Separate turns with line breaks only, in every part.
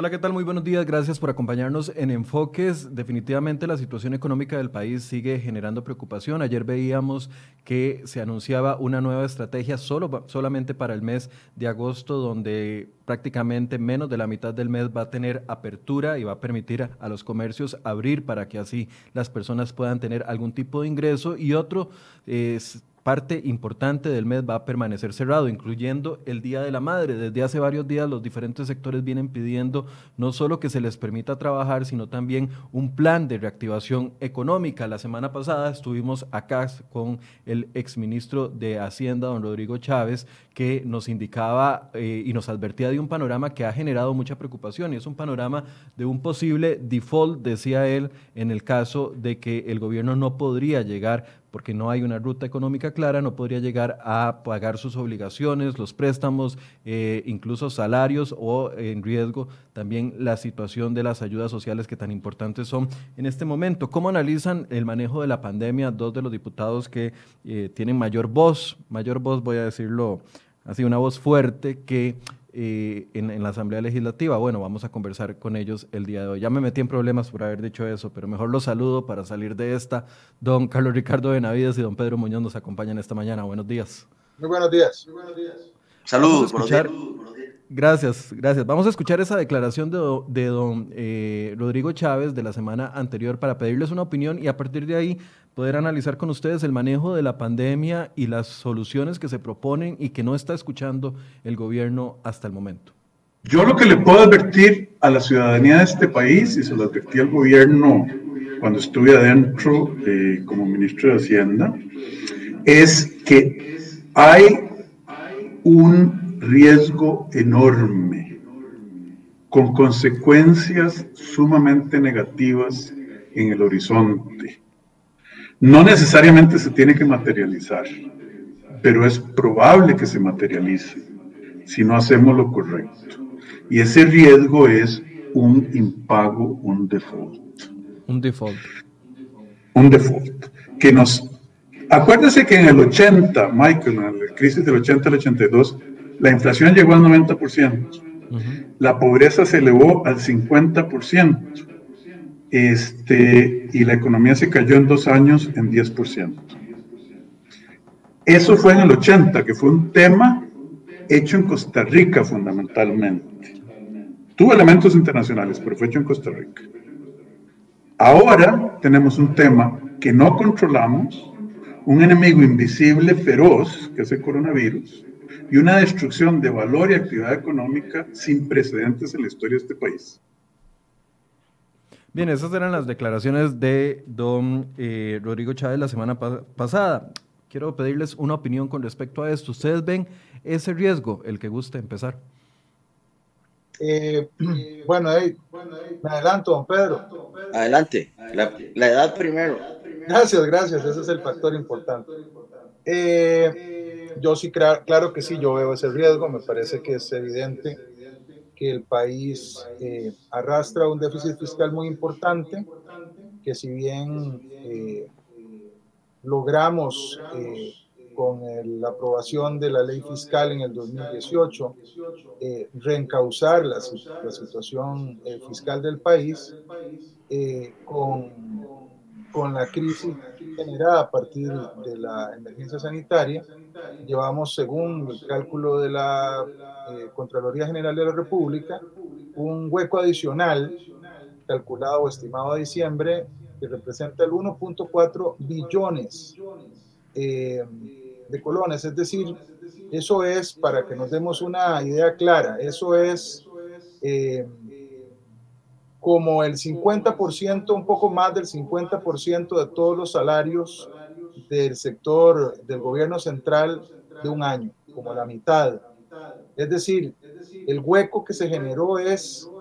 Hola, ¿qué tal? Muy buenos días. Gracias por acompañarnos en Enfoques. Definitivamente la situación económica del país sigue generando preocupación. Ayer veíamos que se anunciaba una nueva estrategia solo, solamente para el mes de agosto, donde prácticamente menos de la mitad del mes va a tener apertura y va a permitir a, los comercios abrir para que así las personas puedan tener algún tipo de ingreso y otro es parte importante del mes va a permanecer cerrado, incluyendo el Día de la Madre. Desde hace varios días los diferentes sectores vienen pidiendo no solo que se les permita trabajar, sino también un plan de reactivación económica. La semana pasada estuvimos acá con el exministro de Hacienda, don Rodrigo Chávez, que nos indicaba eh, y nos advertía de un panorama que ha generado mucha preocupación y es un panorama de un posible default, decía él, en el caso de que el gobierno no podría llegar porque no hay una ruta económica clara, no podría llegar a pagar sus obligaciones, los préstamos, eh, incluso salarios o en riesgo también la situación de las ayudas sociales que tan importantes son en este momento. ¿Cómo analizan el manejo de la pandemia? Dos de los diputados que eh, tienen mayor voz, mayor voz voy a decirlo así, una voz fuerte que eh, en, la Asamblea Legislativa. Bueno, vamos a conversar con ellos el día de hoy. Ya me metí en problemas por haber dicho eso, pero mejor los saludo para salir de esta. Don Carlos Ricardo Benavides y don Pedro Muñoz nos acompañan esta mañana. Buenos días.
Muy buenos días. Muy
buenos días. Saludos.
Escuchar, gracias, gracias. Vamos a escuchar esa declaración de, don eh, Rodrigo Chávez de la semana anterior para pedirles una opinión y a partir de ahí poder analizar con ustedes el manejo de la pandemia y las soluciones que se proponen y que no está escuchando el gobierno hasta el momento.
Yo lo que le puedo advertir a la ciudadanía de este país, y se lo advertí al gobierno cuando estuve adentro eh, como ministro de Hacienda, es que hay un riesgo enorme con consecuencias sumamente negativas en el horizonte no necesariamente se tiene que materializar, pero es probable que se materialice si no hacemos lo correcto. Y ese riesgo es un impago, un default.
Un default.
Un default. Que nos. Acuérdese que en el 80, Michael, en la crisis del 80 al 82, la inflación llegó al 90%. La pobreza se elevó al 50% este, y la economía se cayó en dos años en 10%. Eso fue en el 80, que fue un tema hecho en Costa Rica fundamentalmente. Tuvo elementos internacionales, pero fue hecho en Costa Rica. Ahora tenemos un tema que no controlamos, un enemigo invisible, feroz, que es el coronavirus, y una destrucción de valor y actividad económica sin precedentes en la historia de este país.
Bien, esas eran las declaraciones de don eh, Rodrigo Chávez la semana pasada. Quiero pedirles una opinión con respecto a esto. ¿Ustedes ven ese riesgo, el que guste empezar?
Eh, bueno, me adelanto, don Pedro.
Adelante, la, edad primero.
Gracias, gracias, ese es el factor importante. Eh, yo sí, claro que sí, yo veo ese riesgo, me parece que es evidente que el país eh, arrastra un déficit fiscal muy importante, que si bien eh, logramos eh, con la aprobación de la ley fiscal en el 2018 reencauzar la, la situación fiscal del país, con con la crisis generada a partir de la emergencia sanitaria, llevamos, según el cálculo de la eh, Contraloría General de la República, un hueco adicional calculado o estimado a diciembre que representa el 1.4 billones eh, de colones. Es decir, eso es, para que nos demos una idea clara, eso es eh, como el 50%, un poco más del 50% de todos los salarios del sector del gobierno central de un año, como la mitad. Es decir, el hueco que se generó es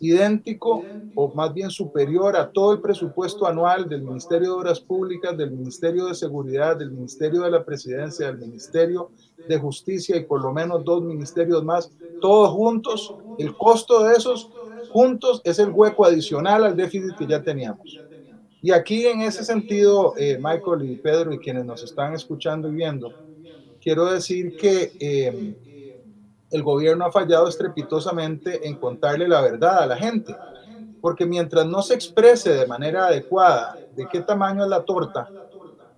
idéntico o más bien superior a todo el presupuesto anual del Ministerio de Obras Públicas, del Ministerio de Seguridad, del Ministerio de la Presidencia, del Ministerio de Justicia y por lo menos dos ministerios más, todos juntos, el costo de esos juntos es el hueco adicional al déficit que ya teníamos. Y aquí en ese sentido, eh, Michael y Pedro y quienes nos están escuchando y viendo, quiero decir que eh, el gobierno ha fallado estrepitosamente en contarle la verdad a la gente, porque mientras no se exprese de manera adecuada de qué tamaño es la torta,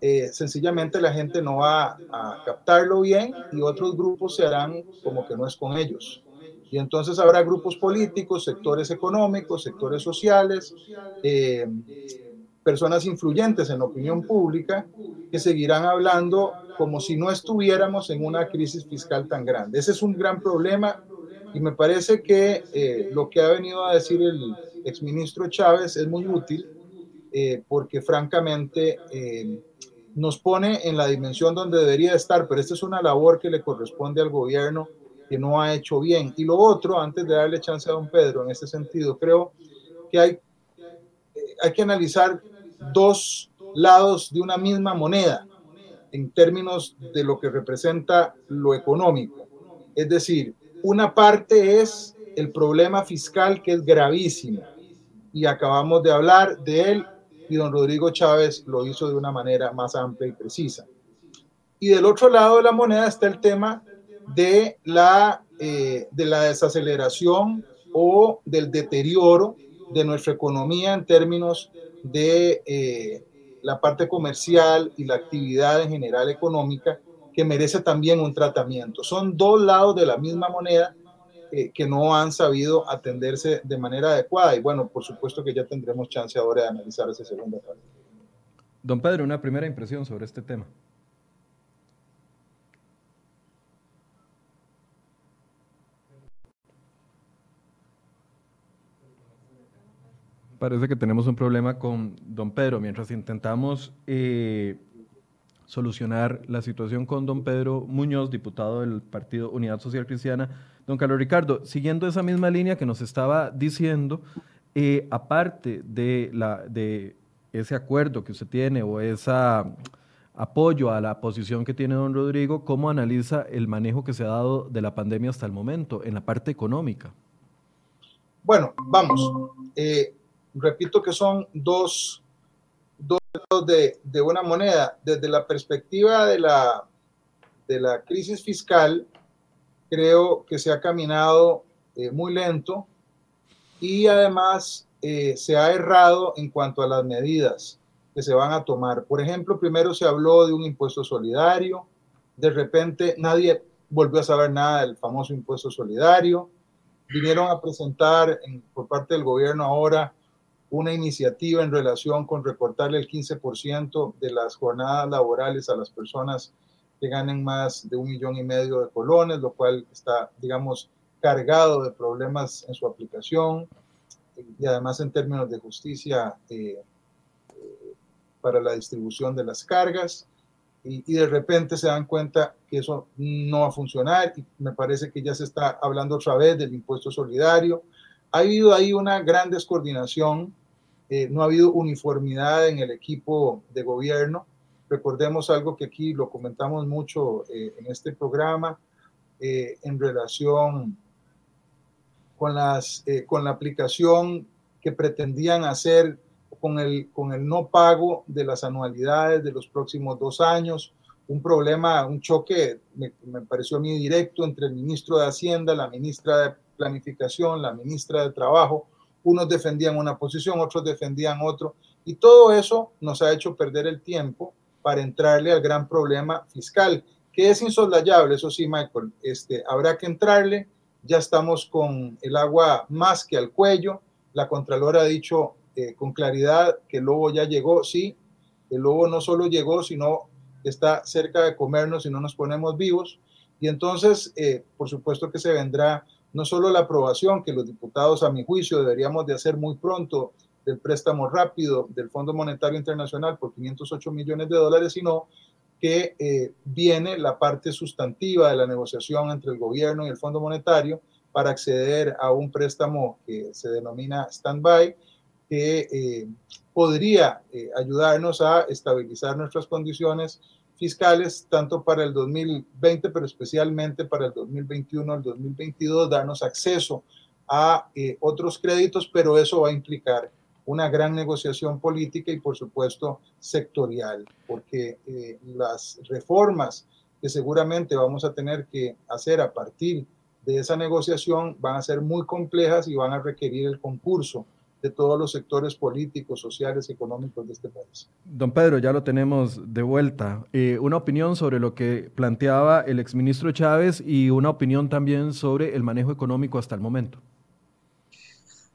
eh, sencillamente la gente no va a captarlo bien y otros grupos se harán como que no es con ellos. Y entonces habrá grupos políticos, sectores económicos, sectores sociales, eh, personas influyentes en opinión pública que seguirán hablando como si no estuviéramos en una crisis fiscal tan grande. Ese es un gran problema y me parece que eh, lo que ha venido a decir el exministro Chávez es muy útil eh, porque francamente nos pone en la dimensión donde debería estar, pero esta es una labor que le corresponde al gobierno que no ha hecho bien. Y lo otro, antes de darle chance a don Pedro, en este sentido, creo que hay, hay que analizar dos lados de una misma moneda en términos de lo que representa lo económico. Es decir, una parte es el problema fiscal que es gravísimo y acabamos de hablar de él y don Rodrigo Chávez lo hizo de una manera más amplia y precisa. Y del otro lado de la moneda está el tema de la, eh, de la desaceleración o del deterioro de nuestra economía en términos de eh, la parte comercial y la actividad en general económica que merece también un tratamiento. Son dos lados de la misma moneda eh, que no han sabido atenderse de manera adecuada y bueno, por supuesto que ya tendremos chance ahora de analizar esa segunda parte.
Don Pedro, una primera impresión sobre este tema. Parece que tenemos un problema con don Pedro. Mientras intentamos eh, solucionar la situación con don Pedro Muñoz, diputado del Partido Unidad Social Cristiana. Don Carlos Ricardo, siguiendo esa misma línea que nos estaba diciendo, eh, aparte de, la, de ese acuerdo que usted tiene o ese apoyo a la posición que tiene don Rodrigo, ¿cómo analiza el manejo que se ha dado de la pandemia hasta el momento en la parte económica?
Bueno, vamos. Eh, repito que son dos, dos de, de, una moneda. Desde la perspectiva de la, de la crisis fiscal, creo que se ha caminado eh, muy lento y además eh, se ha errado en cuanto a las medidas que se van a tomar. Por ejemplo, primero se habló de un impuesto solidario, de repente nadie volvió a saber nada del famoso impuesto solidario, vinieron a presentar por parte del gobierno ahora una iniciativa en relación con recortarle el 15% de las jornadas laborales a las personas que ganen más de un millón y medio de colones, lo cual está, digamos, cargado de problemas en su aplicación y además en términos de justicia eh, eh, para la distribución de las cargas. Y, y, de repente se dan cuenta que eso no va a funcionar y me parece que ya se está hablando otra vez del impuesto solidario. Ha habido ahí una gran descoordinación eh, no ha habido uniformidad en el equipo de gobierno. Recordemos algo que aquí lo comentamos mucho eh, en este programa eh, en relación con, las, con la aplicación que pretendían hacer con el, con el no pago de las anualidades de los próximos dos años. Un problema, un choque, me, me pareció a mí directo entre el ministro de Hacienda, la ministra de Planificación, la ministra de Trabajo, unos defendían una posición, otros defendían otro, y todo eso nos ha hecho perder el tiempo para entrarle al gran problema fiscal, que es insoslayable, eso sí, Michael, este, habrá que entrarle, ya estamos con el agua más que al cuello, la Contralora ha dicho eh, con claridad que el lobo ya llegó, sí, el lobo no solo llegó, sino está cerca de comernos si no nos ponemos vivos, y entonces, eh, por supuesto que se vendrá no solo la aprobación que los diputados, a mi juicio, deberíamos de hacer muy pronto del préstamo rápido del Fondo Monetario Internacional por 508 millones de dólares, sino que eh, viene la parte sustantiva de la negociación entre el gobierno y el Fondo Monetario para acceder a un préstamo que se denomina stand-by, que eh, podría eh, ayudarnos a estabilizar nuestras condiciones fiscales, tanto para el 2020, pero especialmente para el 2021, el 2022, darnos acceso a eh, otros créditos, pero eso va a implicar una gran negociación política y, por supuesto, sectorial, porque eh, las reformas que seguramente vamos a tener que hacer a partir de esa negociación van a ser muy complejas y van a requerir el concurso de todos los sectores políticos, sociales y económicos de este país.
Don Pedro, ya lo tenemos de vuelta. Eh, una opinión sobre lo que planteaba el exministro Chávez y una opinión también sobre el manejo económico hasta el momento.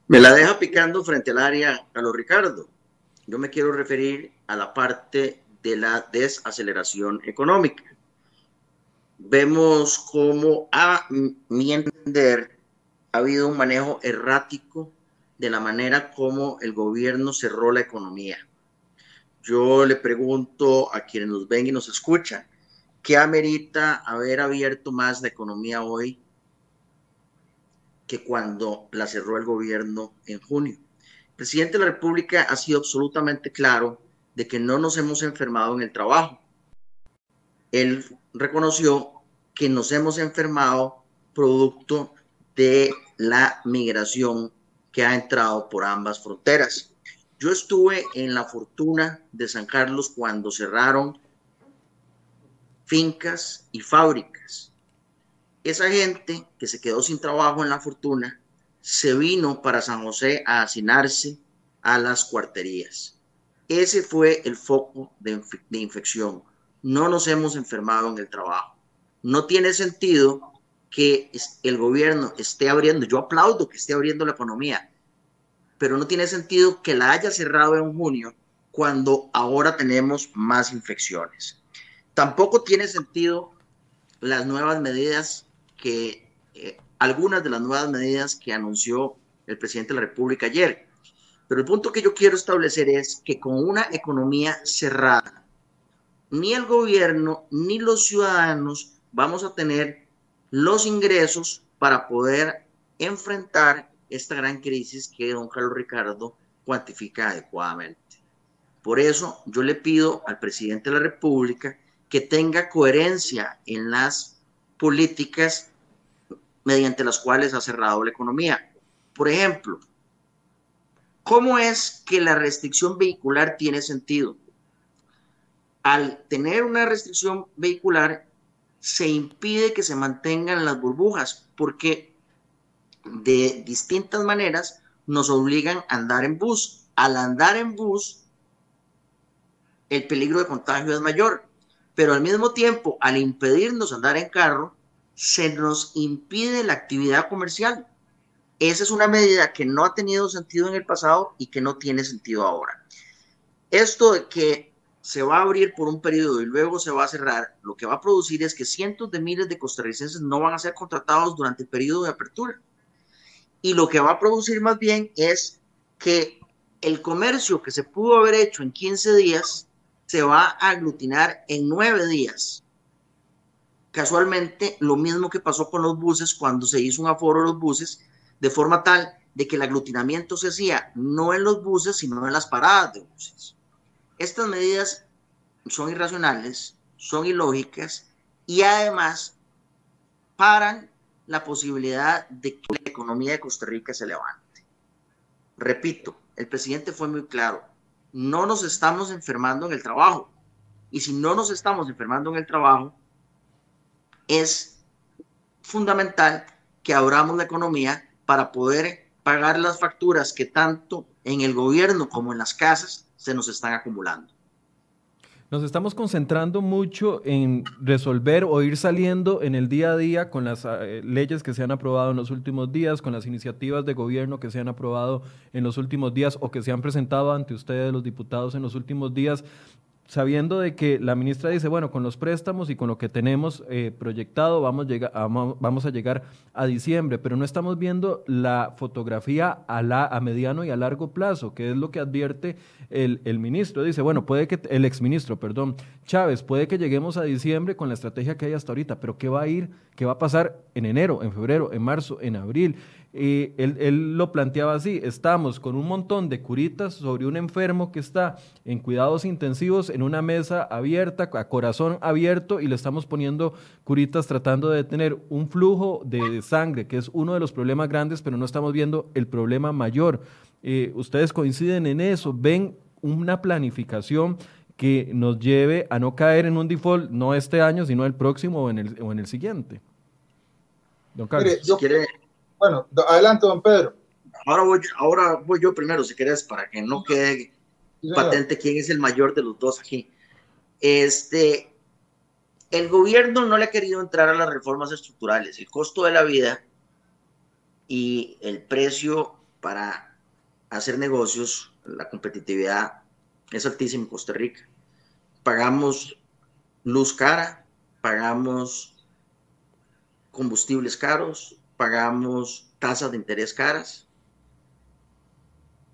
Me la deja picando frente al área, Carlos Ricardo. Yo me quiero referir a la parte de la desaceleración económica. Vemos cómo, a mi entender, ha habido un manejo errático de la manera como el gobierno cerró la economía. Yo le pregunto a quienes nos ven y nos escuchan, ¿qué amerita haber abierto más la economía hoy que cuando la cerró el gobierno en junio? El presidente de la República ha sido absolutamente claro de que no nos hemos enfermado en el trabajo. Él reconoció que nos hemos enfermado producto de la migración que ha entrado por ambas fronteras. Yo estuve en la fortuna de San Carlos cuando cerraron fincas y fábricas. Esa gente que se quedó sin trabajo en la fortuna se vino para San José a hacinarse a las cuarterías. Ese fue el foco de, de infección. No nos hemos enfermado en el trabajo. No tiene sentido que el gobierno esté abriendo, yo aplaudo que esté abriendo la economía, pero no tiene sentido que la haya cerrado en junio cuando ahora tenemos más infecciones. Tampoco tiene sentido las nuevas medidas que, eh, algunas de las nuevas medidas que anunció el presidente de la República ayer. Pero el punto que yo quiero establecer es que con una economía cerrada, ni el gobierno ni los ciudadanos vamos a tener los ingresos para poder enfrentar esta gran crisis que don Carlos Ricardo cuantifica adecuadamente. Por eso yo le pido al presidente de la República que tenga coherencia en las políticas mediante las cuales ha cerrado la economía. Por ejemplo, ¿cómo es que la restricción vehicular tiene sentido? Al tener una restricción vehicular, se impide que se mantengan las burbujas porque de distintas maneras nos obligan a andar en bus. Al andar en bus, el peligro de contagio es mayor, pero al mismo tiempo, al impedirnos andar en carro, se nos impide la actividad comercial. Esa es una medida que no ha tenido sentido en el pasado y que no tiene sentido ahora. Esto de que se va a abrir por un periodo y luego se va a cerrar, lo que va a producir es que cientos de miles de costarricenses no van a ser contratados durante el periodo de apertura. Y lo que va a producir más bien es que el comercio que se pudo haber hecho en 15 días se va a aglutinar en 9 días. Casualmente, lo mismo que pasó con los buses cuando se hizo un aforo de los buses, de forma tal de que el aglutinamiento se hacía no en los buses, sino en las paradas de buses. Estas medidas son irracionales, son ilógicas y además paran la posibilidad de que la economía de Costa Rica se levante. Repito, el presidente fue muy claro, no nos estamos enfermando en el trabajo. Y si no nos estamos enfermando en el trabajo, es fundamental que abramos la economía para poder pagar las facturas que tanto en el gobierno como en las casas se nos están acumulando.
Nos estamos concentrando mucho en resolver o ir saliendo en el día a día con las eh, leyes que se han aprobado en los últimos días, con las iniciativas de gobierno que se han aprobado en los últimos días o que se han presentado ante ustedes los diputados en los últimos días sabiendo de que la ministra dice, bueno, con los préstamos y con lo que tenemos eh, proyectado vamos, a vamos a llegar a diciembre, pero no estamos viendo la fotografía a, la, a mediano y a largo plazo, que es lo que advierte el, el ministro. Dice, bueno, puede que, el exministro, perdón, Chávez, puede que lleguemos a diciembre con la estrategia que hay hasta ahorita, pero ¿qué va a ir? ¿Qué va a pasar en enero, en febrero, en marzo, en abril? Y él, él, lo planteaba así, estamos con un montón de curitas sobre un enfermo que está en cuidados intensivos en una mesa abierta, a corazón abierto, y le estamos poniendo curitas tratando de tener un flujo de sangre, que es uno de los problemas grandes, pero no estamos viendo el problema mayor. Eh, ustedes coinciden en eso, ven una planificación que nos lleve a no caer en un default, no este año, sino el próximo o en el, o en el siguiente. Don Carlos.
Bueno, adelante, don Pedro.
Ahora voy, ahora voy yo primero, si quieres, para que no quede patente quién es el mayor de los dos aquí. Este, el gobierno no le ha querido entrar a las reformas estructurales. El costo de la vida y el precio para hacer negocios, la competitividad es altísimo en Costa Rica. Pagamos luz cara, pagamos combustibles caros, pagamos tasas de interés caras.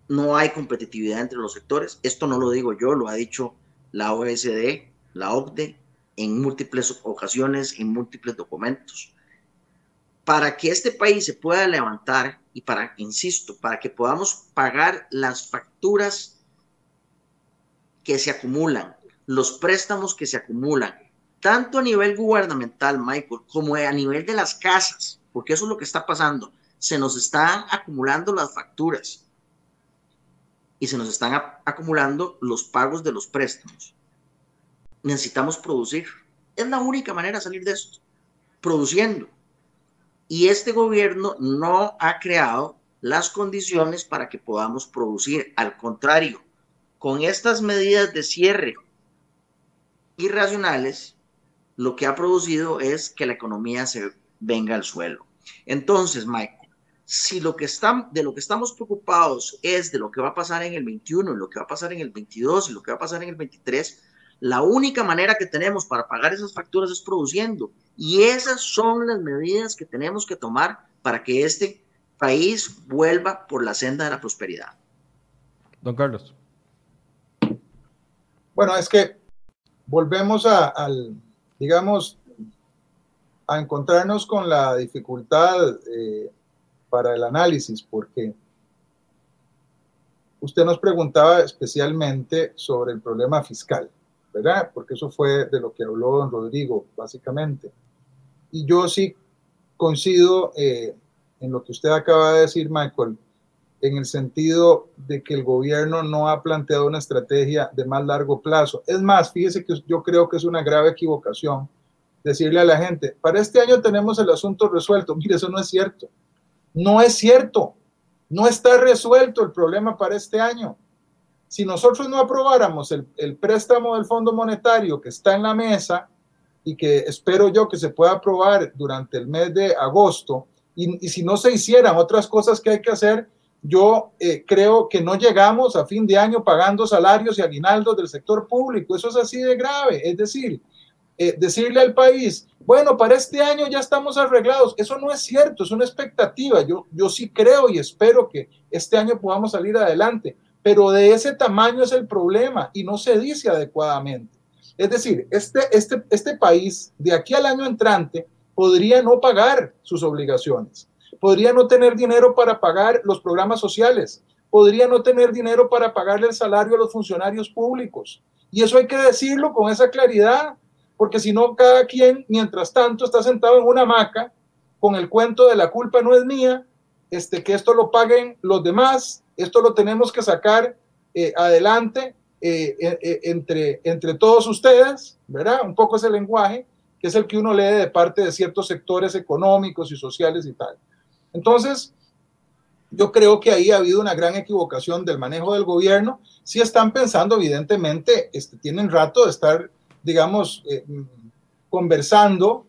No hay competitividad entre los sectores. Esto no lo digo yo, lo ha dicho la OSD, la OCDE, en múltiples ocasiones, en múltiples documentos. Para que este país se pueda levantar y para, insisto, para que podamos pagar las facturas que se acumulan, los préstamos que se acumulan, tanto a nivel gubernamental, Michael, como a nivel de las casas, porque eso es lo que está pasando. Se nos están acumulando las facturas y se nos están acumulando los pagos de los préstamos necesitamos producir. Es la única manera de salir de esto, produciendo. Y este gobierno no ha creado las condiciones para que podamos producir. Al contrario, con estas medidas de cierre irracionales, lo que ha producido es que la economía se venga al suelo. Entonces, Michael, si lo que están, de lo que estamos preocupados es de lo que va a pasar en el 21, lo que va a pasar en el 22 y lo que va a pasar en el 23, la única manera que tenemos para pagar esas facturas es produciendo. Y esas son las medidas que tenemos que tomar para que este país vuelva por la senda de la prosperidad.
Don Carlos.
Bueno, es que volvemos a, al, digamos, a encontrarnos con la dificultad eh, para el análisis, porque usted nos preguntaba especialmente sobre el problema fiscal. ¿verdad? Porque eso fue de lo que habló don Rodrigo, básicamente. Y yo sí coincido eh, en lo que usted acaba de decir, Michael, en el sentido de que el gobierno no ha planteado una estrategia de más largo plazo. Es más, fíjese que yo creo que es una grave equivocación decirle a la gente, para este año tenemos el asunto resuelto. Mire, eso no es cierto. No es cierto. No está resuelto el problema para este año si nosotros no aprobáramos el, préstamo del Fondo Monetario que está en la mesa y que espero yo que se pueda aprobar durante el mes de agosto, y, si no se hicieran otras cosas que hay que hacer, yo eh, creo que no llegamos a fin de año pagando salarios y aguinaldos del sector público. Eso es así de grave. Es decir, eh, decirle al país, bueno, para este año ya estamos arreglados. Eso no es cierto, es una expectativa. Yo, yo sí creo y espero que este año podamos salir adelante pero de ese tamaño es el problema y no se dice adecuadamente. Es decir, este, este, este país de aquí al año entrante podría no pagar sus obligaciones, podría no tener dinero para pagar los programas sociales, podría no tener dinero para pagarle el salario a los funcionarios públicos. Y eso hay que decirlo con esa claridad, porque si no, cada quien, mientras tanto, está sentado en una hamaca con el cuento de la culpa no es mía, este, que esto lo paguen los demás, esto lo tenemos que sacar eh, adelante eh, eh, entre, entre todos ustedes, ¿verdad? Un poco ese lenguaje, que es el que uno lee de parte de ciertos sectores económicos y sociales y tal. Entonces, yo creo que ahí ha habido una gran equivocación del manejo del gobierno. Si están pensando, evidentemente, este, tienen rato de estar, digamos, conversando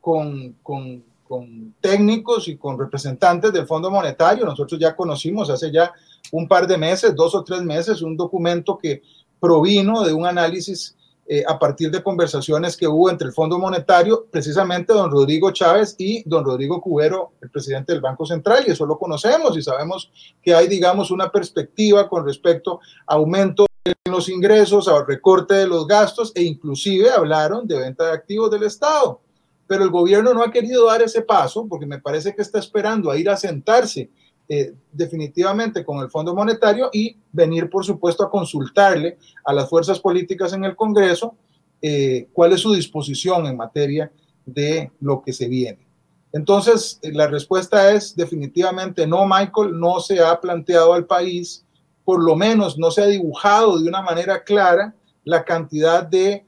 con, con, con técnicos y con representantes del Fondo Monetario. Nosotros ya conocimos hace ya un par de meses, dos o tres meses, un documento que provino de un análisis eh, a partir de conversaciones que hubo entre el Fondo Monetario, precisamente don Rodrigo Chávez y don Rodrigo Cubero, el presidente del Banco Central, y eso lo conocemos y sabemos que hay, digamos, una perspectiva con respecto a aumento los ingresos, a recorte de los gastos e inclusive hablaron de venta de activos del Estado pero el gobierno no ha querido dar ese paso porque me parece que está esperando a ir a sentarse eh, definitivamente con el Fondo Monetario y venir, por supuesto, a consultarle a las fuerzas políticas en el Congreso eh, cuál es su disposición en materia de lo que se viene. Entonces, eh, la respuesta es definitivamente no, Michael, no se ha planteado al país, por lo menos no se ha dibujado de una manera clara la cantidad de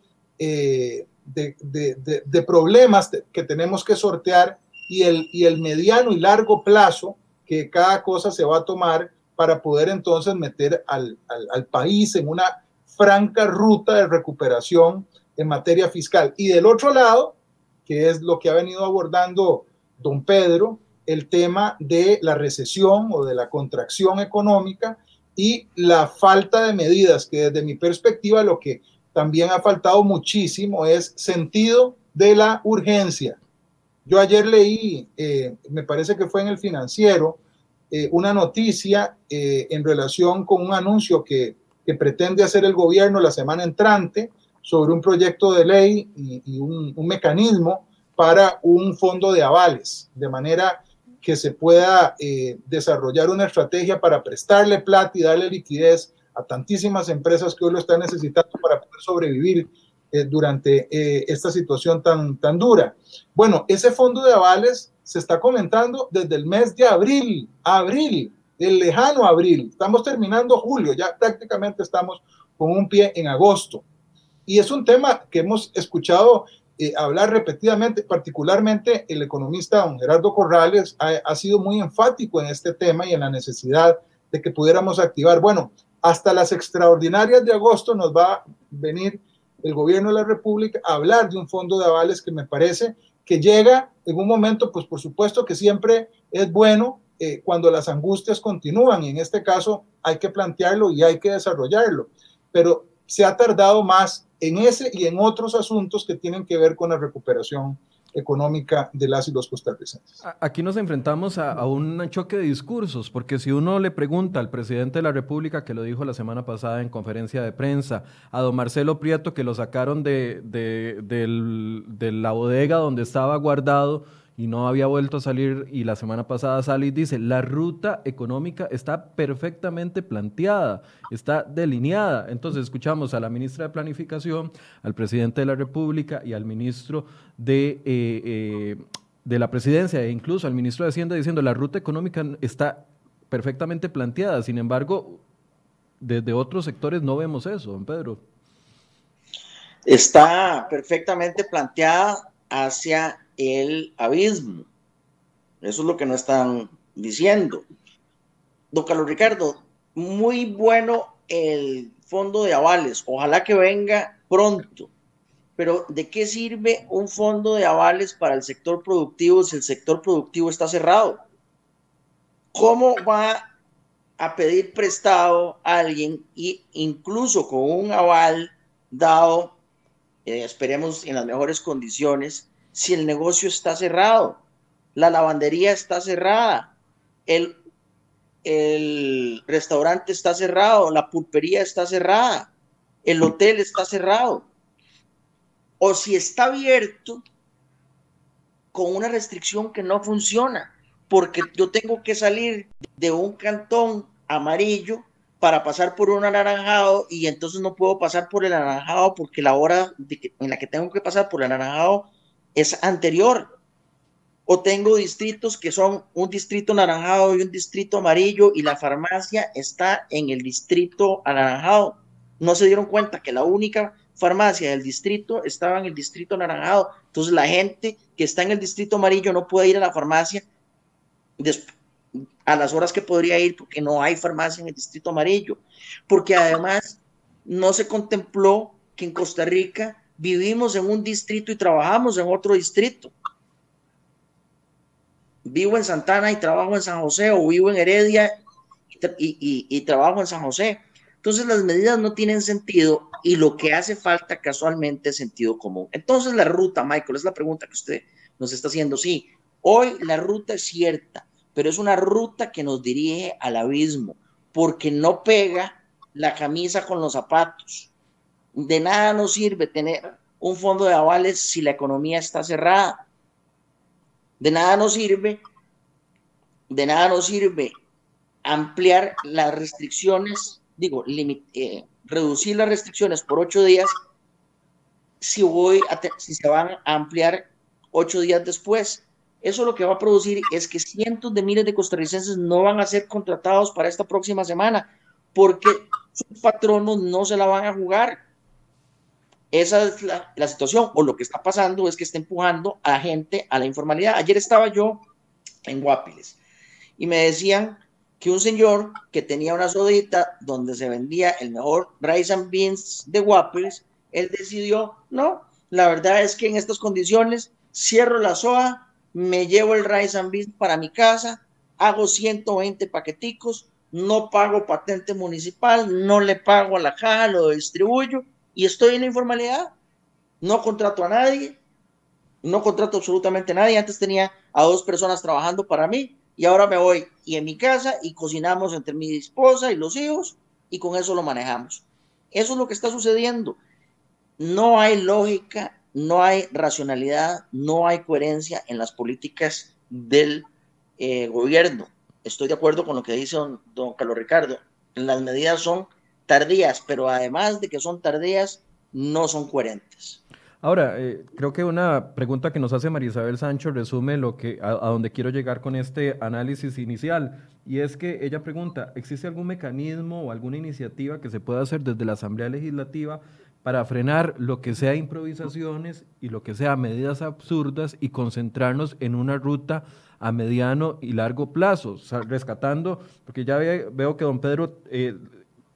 de, problemas que tenemos que sortear y el, y el mediano y largo plazo que cada cosa se va a tomar para poder entonces meter al, al, país en una franca ruta de recuperación en materia fiscal. Y del otro lado, que es lo que ha venido abordando don Pedro, el tema de la recesión o de la contracción económica y la falta de medidas, que desde mi perspectiva lo que también ha faltado muchísimo es sentido de la urgencia. Yo ayer leí, eh, me parece que fue en el financiero, eh, una noticia eh, en relación con un anuncio que, que, pretende hacer el gobierno la semana entrante sobre un proyecto de ley y, un, un, mecanismo para un fondo de avales, de manera que se pueda eh, desarrollar una estrategia para prestarle plata y darle liquidez a tantísimas empresas que hoy lo están necesitando para poder sobrevivir durante esta situación tan, tan dura. Bueno, ese fondo de avales se está comentando desde el mes de abril, abril, el lejano abril. Estamos terminando julio, ya prácticamente estamos con un pie en agosto. Y es un tema que hemos escuchado eh, hablar repetidamente, particularmente el economista don Gerardo Corrales ha, sido muy enfático en este tema y en la necesidad de que pudiéramos activar. Bueno, hasta las extraordinarias de agosto nos va a venir el gobierno de la República a hablar de un fondo de avales que me parece que llega en un momento, pues por supuesto que siempre es bueno eh, cuando las angustias continúan y en este caso hay que plantearlo y hay que desarrollarlo, pero se ha tardado más en ese y en otros asuntos que tienen que ver con la recuperación económica de las y los costarricenses.
Aquí nos enfrentamos a, un choque de discursos, porque si uno le pregunta al presidente de la República, que lo dijo la semana pasada en conferencia de prensa, a don Marcelo Prieto, que lo sacaron de, de la bodega donde estaba guardado, y no había vuelto a salir y la semana pasada sale y dice, la ruta económica está perfectamente planteada, está delineada. Entonces escuchamos a la ministra de Planificación, al presidente de la República y al ministro de... Eh, eh, de la presidencia e incluso al ministro de Hacienda diciendo la ruta económica está perfectamente planteada. Sin embargo, desde otros sectores no vemos eso, don Pedro.
Está perfectamente planteada hacia el abismo. Eso es lo que no están diciendo. Don Carlos Ricardo, muy bueno el fondo de avales. Ojalá que venga pronto. Pero ¿de qué sirve un fondo de avales para el sector productivo si el sector productivo está cerrado? ¿Cómo va a pedir prestado a alguien y incluso con un aval dado, eh, esperemos en las mejores condiciones, si el negocio está cerrado? La lavandería está cerrada, el, el restaurante está cerrado, la pulpería está cerrada, el hotel está cerrado. O si está abierto con una restricción que no funciona, porque yo tengo que salir de un cantón amarillo para pasar por un anaranjado y entonces no puedo pasar por el anaranjado porque la hora en la que tengo que pasar por el anaranjado es anterior. O tengo distritos que son un distrito naranjado y un distrito amarillo y la farmacia está en el distrito anaranjado. No se dieron cuenta que la única farmacia del distrito estaba en el distrito naranjado. Entonces la gente que está en el distrito amarillo no puede ir a la farmacia a las horas que podría ir porque no hay farmacia en el distrito amarillo. Porque además no se contempló que en Costa Rica vivimos en un distrito y trabajamos en otro distrito. Vivo en Santana y trabajo en San José, o vivo en Heredia y, trabajo en San José. Entonces las medidas no tienen sentido y lo que hace falta casualmente es sentido común. Entonces la ruta, Michael, es la pregunta que usted nos está haciendo. Sí, hoy la ruta es cierta, pero es una ruta que nos dirige al abismo porque no pega la camisa con los zapatos de nada nos sirve tener un fondo de avales si la economía está cerrada. De nada nos sirve, de nada nos sirve ampliar las restricciones, digo, eh, reducir las restricciones por ocho días si, voy si se van a ampliar ocho días después. Eso lo que va a producir es que cientos de miles de costarricenses no van a ser contratados para esta próxima semana porque sus patronos no se la van a jugar esa es la, situación, o lo que está pasando es que está empujando a gente a la informalidad. Ayer estaba yo en Guapiles y me decían que un señor que tenía una sodita donde se vendía el mejor rice and beans de Guapiles, él decidió, no, la verdad es que en estas condiciones cierro la soda, me llevo el rice and beans para mi casa, hago 120 paqueticos, no pago patente municipal, no le pago a la caja, lo distribuyo y estoy en la informalidad. No contrato a nadie, no contrato absolutamente a nadie. Antes tenía a dos personas trabajando para mí y ahora me voy y en mi casa y cocinamos entre mi esposa y los hijos y con eso lo manejamos. Eso es lo que está sucediendo. No hay lógica, no hay racionalidad, no hay coherencia en las políticas del eh, gobierno. Estoy de acuerdo con lo que dice don, don Carlos Ricardo. Las medidas son tardías, pero además de que son tardías, no son coherentes.
Ahora, eh, creo que una pregunta que nos hace María Isabel Sancho resume lo que, a, donde quiero llegar con este análisis inicial, y es que ella pregunta, ¿existe algún mecanismo o alguna iniciativa que se pueda hacer desde la Asamblea Legislativa para frenar lo que sea improvisaciones y lo que sea medidas absurdas y concentrarnos en una ruta a mediano y largo plazo, rescatando, porque ya ve, veo que don Pedro... Eh,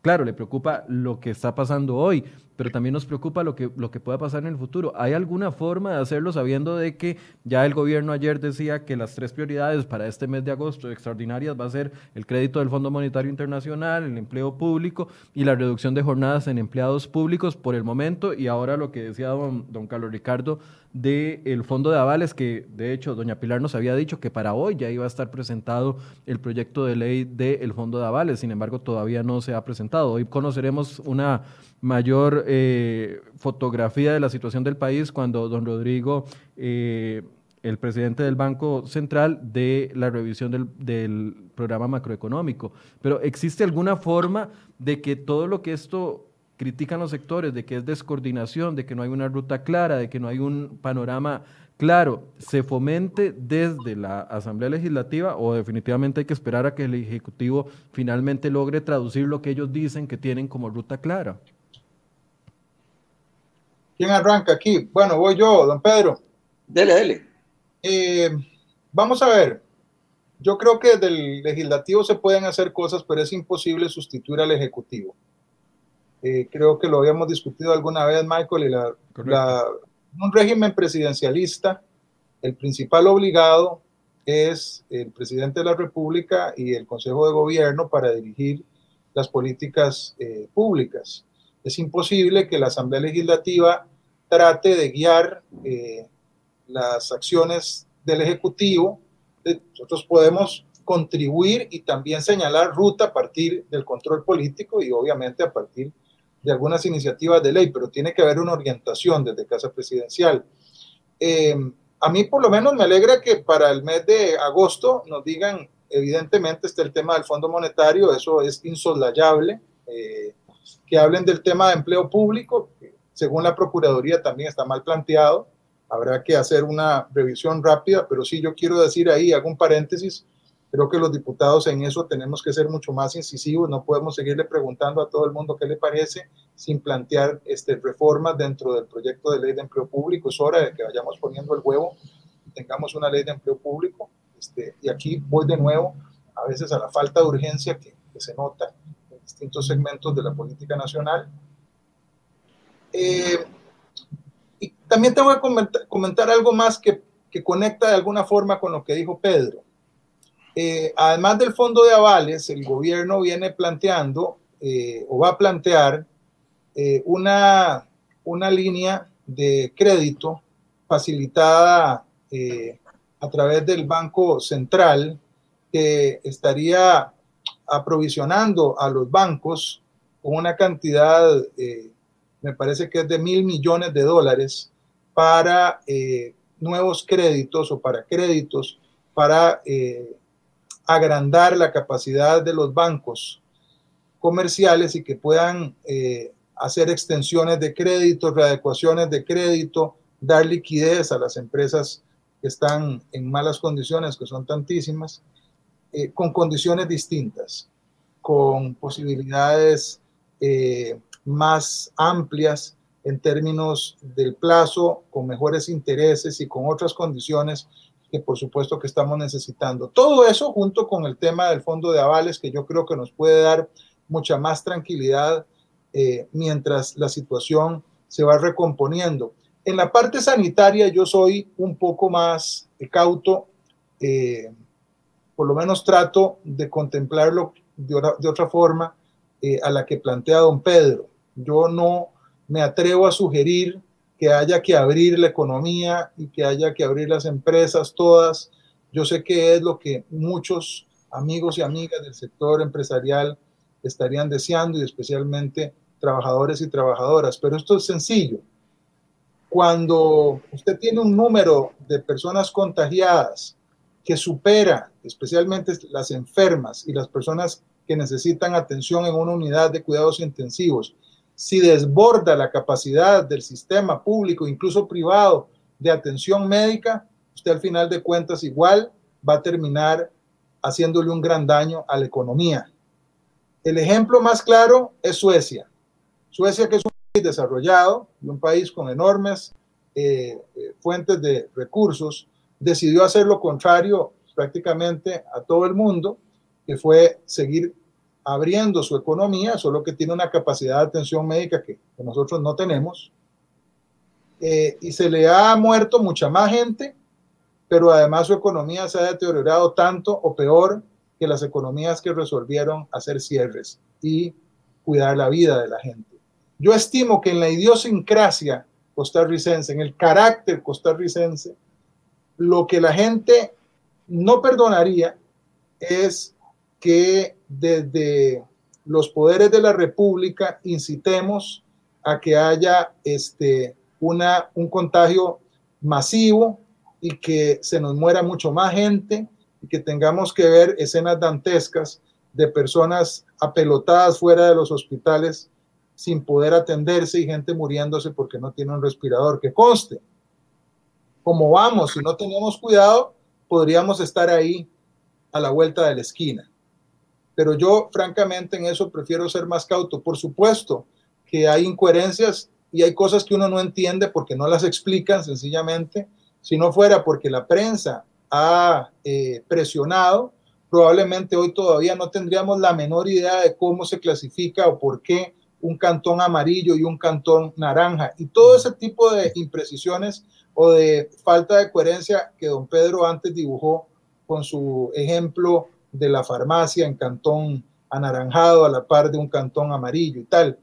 claro, le preocupa lo que está pasando hoy, pero también nos preocupa lo que, lo que pueda pasar en el futuro. ¿Hay alguna forma de hacerlo sabiendo de que ya el gobierno ayer decía que las tres prioridades para este mes de agosto extraordinarias va a ser el crédito del Fondo Monetario Internacional, el empleo público y la reducción de jornadas en empleados públicos por el momento? Y ahora lo que decía don, don Carlos Ricardo del fondo de avales, que de hecho doña Pilar nos había dicho que para hoy ya iba a estar presentado el proyecto de ley del fondo de avales, sin embargo todavía no se ha presentado. Hoy conoceremos una mayor eh, fotografía de la situación del país cuando don Rodrigo, eh, el presidente del Banco Central, de la revisión del, del programa macroeconómico. Pero ¿existe alguna forma de que todo lo que esto critican los sectores de que es descoordinación, de que no hay una ruta clara, de que no hay un panorama claro, se fomente desde la Asamblea Legislativa o definitivamente hay que esperar a que el Ejecutivo finalmente logre traducir lo que ellos dicen que tienen como ruta clara.
¿Quién arranca aquí? Bueno, voy yo, don Pedro.
Dele, dele.
Eh, vamos a ver. Yo creo que del legislativo se pueden hacer cosas, pero es imposible sustituir al Ejecutivo. Eh, creo que lo habíamos discutido alguna vez, Michael, y la, la, un régimen presidencialista, el principal obligado es el presidente de la República y el Consejo de Gobierno para dirigir las políticas eh, públicas. Es imposible que la Asamblea Legislativa trate de guiar eh, las acciones del Ejecutivo. Nosotros podemos contribuir y también señalar ruta a partir del control político y obviamente a partir de algunas iniciativas de ley, pero tiene que haber una orientación desde Casa Presidencial. Eh, a mí por lo menos me alegra que para el mes de agosto nos digan, evidentemente está el tema del Fondo Monetario, eso es insoslayable, eh, que hablen del tema de empleo público, que según la Procuraduría también está mal planteado, habrá que hacer una revisión rápida, pero sí yo quiero decir ahí, hago un paréntesis, Creo que los diputados en eso tenemos que ser mucho más incisivos, no podemos seguirle preguntando a todo el mundo qué le parece sin plantear este, reformas dentro del proyecto de ley de empleo público. Es hora de que vayamos poniendo el huevo tengamos una ley de empleo público. Este, y aquí voy de nuevo a veces a la falta de urgencia que se nota en distintos segmentos de la política nacional. Eh, y también tengo que comentar, comentar algo más que, que conecta de alguna forma con lo que dijo Pedro. Eh, además del fondo de avales, el gobierno viene planteando eh, o va a plantear eh, una, una línea de crédito facilitada a través del Banco Central que estaría aprovisionando a los bancos con una cantidad, me parece que es de mil millones de dólares para nuevos créditos o para créditos para agrandar la capacidad de los bancos comerciales y que puedan eh, hacer extensiones de crédito, readecuaciones de crédito, dar liquidez a las empresas que están en malas condiciones, que son tantísimas, eh, con condiciones distintas, con posibilidades eh, más amplias en términos del plazo, con mejores intereses y con otras condiciones que por supuesto que estamos necesitando. Todo eso junto con el tema del fondo de avales que yo creo que nos puede dar mucha más tranquilidad eh, mientras la situación se va recomponiendo. En la parte sanitaria yo soy un poco más cauto, eh, por lo menos trato de contemplarlo de, otra forma eh, a la que plantea don Pedro. Yo no me atrevo a sugerir que haya que abrir la economía y que haya que abrir las empresas todas. Yo sé que es lo que muchos amigos y amigas del sector empresarial estarían deseando y especialmente trabajadores y trabajadoras, pero esto es sencillo. Cuando usted tiene un número de personas contagiadas que supera especialmente las enfermas y las personas que necesitan atención en una unidad de cuidados intensivos si desborda la capacidad del sistema público, incluso privado, de atención médica, usted al final de cuentas igual va a terminar haciéndole un gran daño a la economía. El ejemplo más claro es Suecia. Suecia, que es un país desarrollado y un país con enormes eh, eh, fuentes de recursos, decidió hacer lo contrario prácticamente a todo el mundo, que fue seguir abriendo su economía, solo que tiene una capacidad de atención médica que, nosotros no tenemos. Eh, y se le ha muerto mucha más gente, pero además su economía se ha deteriorado tanto o peor que las economías que resolvieron hacer cierres y cuidar la vida de la gente. Yo estimo que en la idiosincrasia costarricense, en el carácter costarricense, lo que la gente no perdonaría es que desde los poderes de la República incitemos a que haya este, una, un contagio masivo y que se nos muera mucho más gente y que tengamos que ver escenas dantescas de personas apelotadas fuera de los hospitales sin poder atenderse y gente muriéndose porque no tiene un respirador que conste. Como vamos, si no tenemos cuidado, podríamos estar ahí a la vuelta de la esquina pero yo francamente en eso prefiero ser más cauto. Por supuesto que hay incoherencias y hay cosas que uno no entiende porque no las explican sencillamente. Si no fuera porque la prensa ha eh, presionado, probablemente hoy todavía no tendríamos la menor idea de cómo se clasifica o por qué un cantón amarillo y un cantón naranja. Y todo ese tipo de imprecisiones o de falta de coherencia que don Pedro antes dibujó con su ejemplo de la farmacia en cantón anaranjado a la par de un cantón amarillo y tal.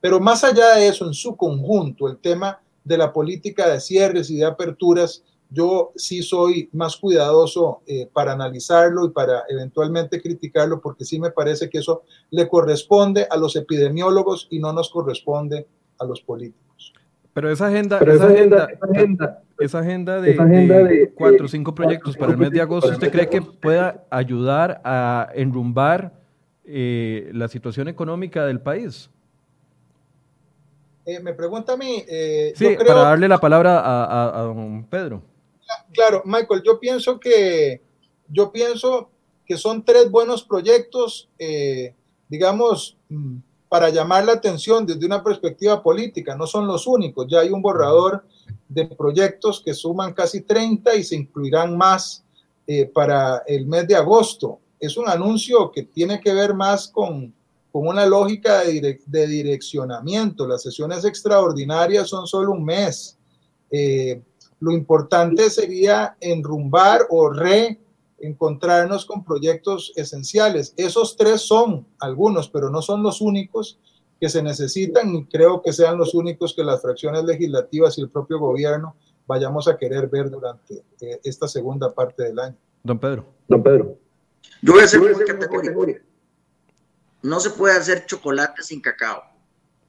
Pero más allá de eso, en su conjunto, el tema de la política de cierres y de aperturas, yo sí soy más cuidadoso eh, para analizarlo y para eventualmente criticarlo, porque sí me parece que eso le corresponde a los epidemiólogos y no nos corresponde a los políticos.
Pero esa agenda, esa, agenda, esa agenda, de, cuatro o cinco proyectos para el mes de agosto, ¿usted cree que pueda ayudar a enrumbar eh, la situación económica del país?
Eh, me pregunta a mí. Eh,
sí, para darle la palabra a, don Pedro.
Claro, Michael, yo pienso que yo pienso que son tres buenos proyectos, digamos, mm, para llamar la atención desde una perspectiva política. No son los únicos, ya hay un borrador de proyectos que suman casi 30 y se incluirán más eh, para el mes de agosto. Es un anuncio que tiene que ver más con, con una lógica de, de, direccionamiento. Las sesiones extraordinarias son solo un mes. Eh, lo importante sería enrumbar o re encontrarnos con proyectos esenciales. Esos tres son algunos, pero no son los únicos que se necesitan y creo que sean los únicos que las fracciones legislativas y el propio gobierno vayamos a querer ver durante eh, esta segunda parte del año.
Don Pedro.
Don Pedro.
Yo voy a hacer una categoría. No se puede hacer chocolate sin cacao.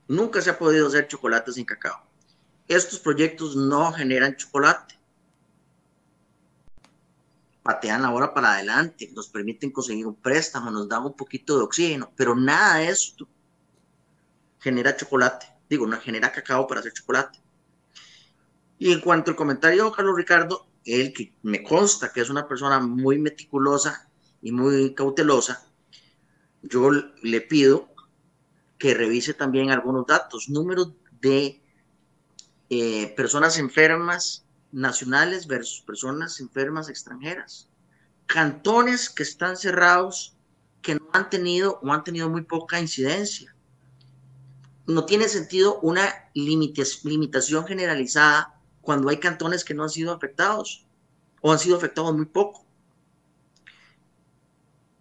Nunca se ha podido hacer chocolate sin cacao. Estos proyectos no generan chocolate patean ahora para adelante, nos permiten conseguir un préstamo, nos dan un poquito de oxígeno, pero nada de esto genera chocolate, digo, no genera cacao para hacer chocolate. Y en cuanto al comentario de Carlos Ricardo, él que me consta que es una persona muy meticulosa y muy cautelosa, yo le pido que revise también algunos datos, números de eh, personas enfermas nacionales versus personas enfermas extranjeras. Cantones que están cerrados, que no han tenido o han tenido muy poca incidencia. No tiene sentido una limitación generalizada cuando hay cantones que no han sido afectados o han sido afectados muy poco.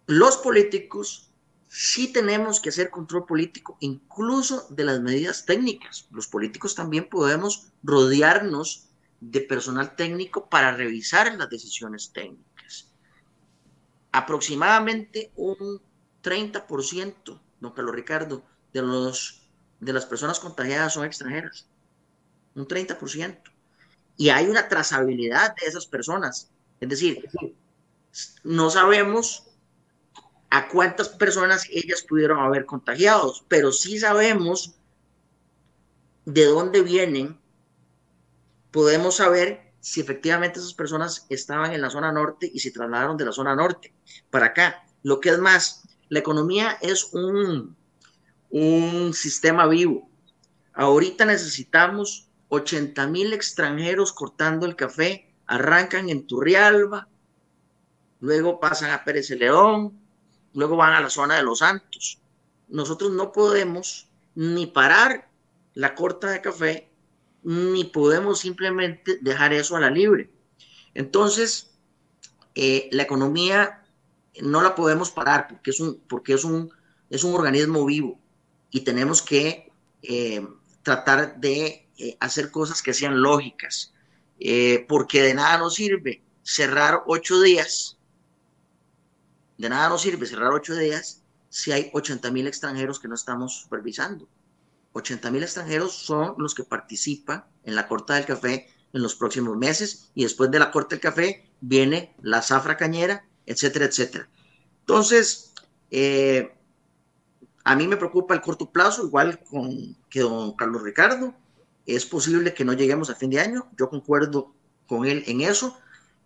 Los políticos sí tenemos que hacer control político, incluso de las medidas técnicas. Los políticos también podemos rodearnos de personal técnico para revisar las decisiones técnicas. Aproximadamente un 30%, don Carlos Ricardo, de, los, de las personas contagiadas son extranjeras. Un 30%. Y hay una trazabilidad de esas personas. Es decir, no sabemos a cuántas personas ellas pudieron haber contagiado, pero sí sabemos de dónde vienen, podemos saber si efectivamente esas personas estaban en la zona norte y se trasladaron de la zona norte para acá. Lo que es más, la economía es un, un sistema vivo. Ahorita necesitamos 80 mil extranjeros cortando el café, arrancan en Turrialba, luego pasan a Pérez León, luego van a la zona de los Santos. Nosotros no podemos ni parar la corta de café, ni podemos simplemente dejar eso a la libre. Entonces, eh, la economía no la podemos parar porque es un, porque es un, es un organismo vivo y tenemos que eh, tratar de eh, hacer cosas que sean lógicas, porque de nada nos sirve cerrar ocho días de nada nos sirve cerrar ocho días si hay 80 mil extranjeros que no estamos supervisando. 80 mil extranjeros son los que participan en la corta del café en los próximos meses y después de la corta del café viene la zafra cañera, etcétera, etcétera. Entonces, eh, a mí me preocupa el corto plazo, igual con, que don Carlos Ricardo. Es posible que no lleguemos a fin de año, yo concuerdo con él en eso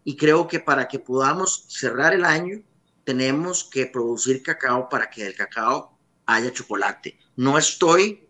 y creo que para que podamos cerrar el año tenemos que producir cacao para que del cacao haya chocolate. No estoy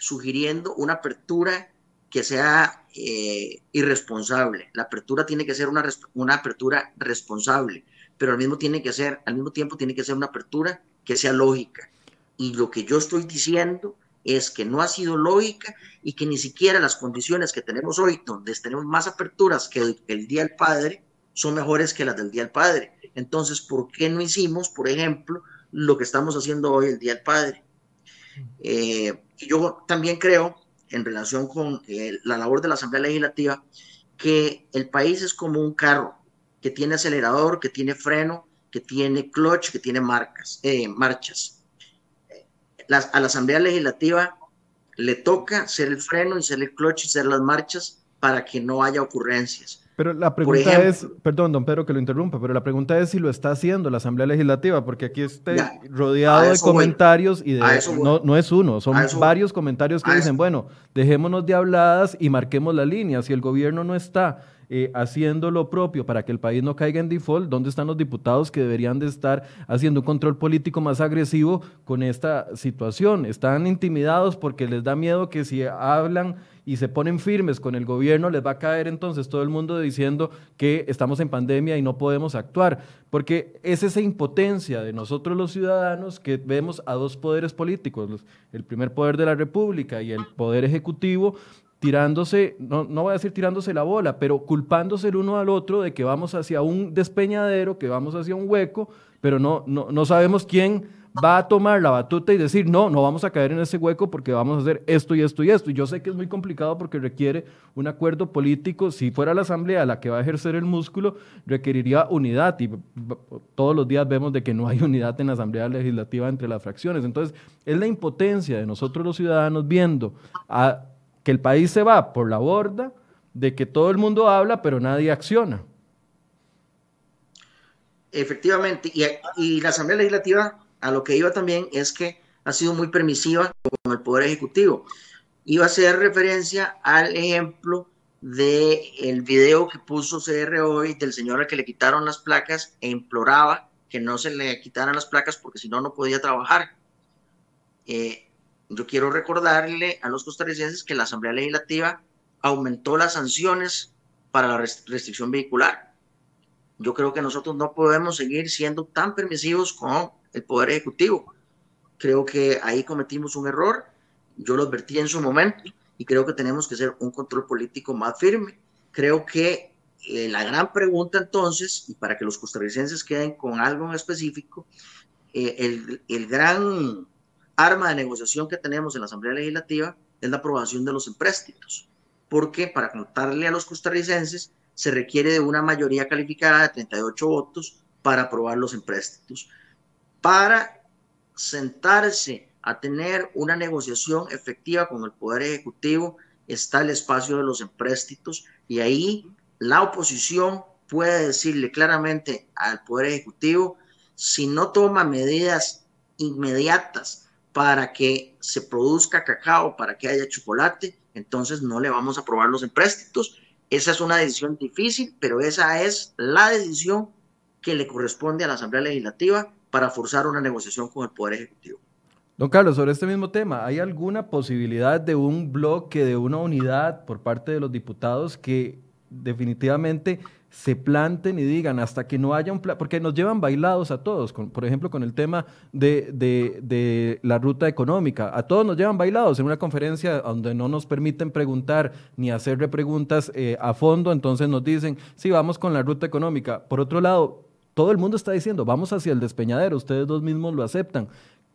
sugiriendo una apertura que sea eh, irresponsable. La apertura tiene que ser una, una apertura responsable, pero al mismo, tiene que ser, al mismo tiempo tiene que ser una apertura que sea lógica. Y lo que yo estoy diciendo es que no ha sido lógica y que ni siquiera las condiciones que tenemos hoy, donde tenemos más aperturas que el Día del Padre, son mejores que las del Día del Padre. Entonces, ¿por qué no hicimos, por ejemplo, lo que estamos haciendo hoy el Día del Padre? Eh, yo también creo, en relación con eh, la labor de la Asamblea Legislativa, que el país es como un carro que tiene acelerador, que tiene freno, que tiene clutch, que tiene marcas, eh, marchas. a la Asamblea Legislativa le toca ser el freno y ser el clutch y ser las marchas para que no haya ocurrencias.
Pero la pregunta es, perdón, don Pedro, que lo interrumpa, pero la pregunta es si lo está haciendo la Asamblea Legislativa, porque aquí está rodeado de comentarios y de, no, no, es uno, son varios comentarios que dicen, bueno, dejémonos de habladas y marquemos la línea. Si el gobierno no está eh, haciendo lo propio para que el país no caiga en default, ¿dónde están los diputados que deberían de estar haciendo un control político más agresivo con esta situación? Están intimidados porque les da miedo que si hablan y se ponen firmes con el gobierno, les va a caer entonces todo el mundo diciendo que estamos en pandemia y no podemos actuar, porque es esa impotencia de nosotros los ciudadanos que vemos a dos poderes políticos, el primer poder de la República y el poder ejecutivo, tirándose, no, no voy a decir tirándose la bola, pero culpándose el uno al otro de que vamos hacia un despeñadero, que vamos hacia un hueco, pero no, no, no sabemos quién va a tomar la batuta y decir, no, no vamos a caer en ese hueco porque vamos a hacer esto y esto y esto. Y yo sé que es muy complicado porque requiere un acuerdo político. Si fuera la Asamblea la que va a ejercer el músculo, requeriría unidad. Y todos los días vemos de que no hay unidad en la Asamblea Legislativa entre las fracciones. Entonces, es la impotencia de nosotros los ciudadanos viendo a, que el país se va por la borda, de que todo el mundo habla, pero nadie acciona.
Efectivamente, y, la Asamblea Legislativa a lo que iba también es que ha sido muy permisiva con el Poder Ejecutivo. Iba a hacer referencia al ejemplo del el video que puso CR hoy del señor al que le quitaron las placas e imploraba que no se le quitaran las placas porque si no, no podía trabajar. Eh, yo quiero recordarle a los costarricenses que la Asamblea Legislativa aumentó las sanciones para la restricción vehicular. Yo creo que nosotros no podemos seguir siendo tan permisivos con el Poder Ejecutivo. Creo que ahí cometimos un error. Yo lo advertí en su momento y creo que tenemos que hacer un control político más firme. Creo que eh, la gran pregunta entonces, y para que los costarricenses queden con algo en específico, eh, el, el gran arma de negociación que tenemos en la Asamblea Legislativa es la aprobación de los empréstitos, porque para contarle a los costarricenses se requiere de una mayoría calificada de 38 votos para aprobar los empréstitos. Para sentarse a tener una negociación efectiva con el Poder Ejecutivo está el espacio de los empréstitos y ahí la oposición puede decirle claramente al Poder Ejecutivo, si no toma medidas inmediatas para que se produzca cacao, para que haya chocolate, entonces no le vamos a aprobar los empréstitos. Esa es una decisión difícil, pero esa es la decisión que le corresponde a la Asamblea Legislativa para forzar una negociación con el Poder Ejecutivo.
Don Carlos, sobre este mismo tema, ¿hay alguna posibilidad de un bloque, de una unidad por parte de los diputados que definitivamente se planten y digan hasta que no haya un plan, porque nos llevan bailados a todos, por ejemplo, con el tema de, la ruta económica, a todos nos llevan bailados en una conferencia donde no nos permiten preguntar ni hacer repreguntas eh, a fondo, entonces nos dicen, sí, vamos con la ruta económica. Por otro lado, todo el mundo está diciendo, vamos hacia el despeñadero, ustedes dos mismos lo aceptan.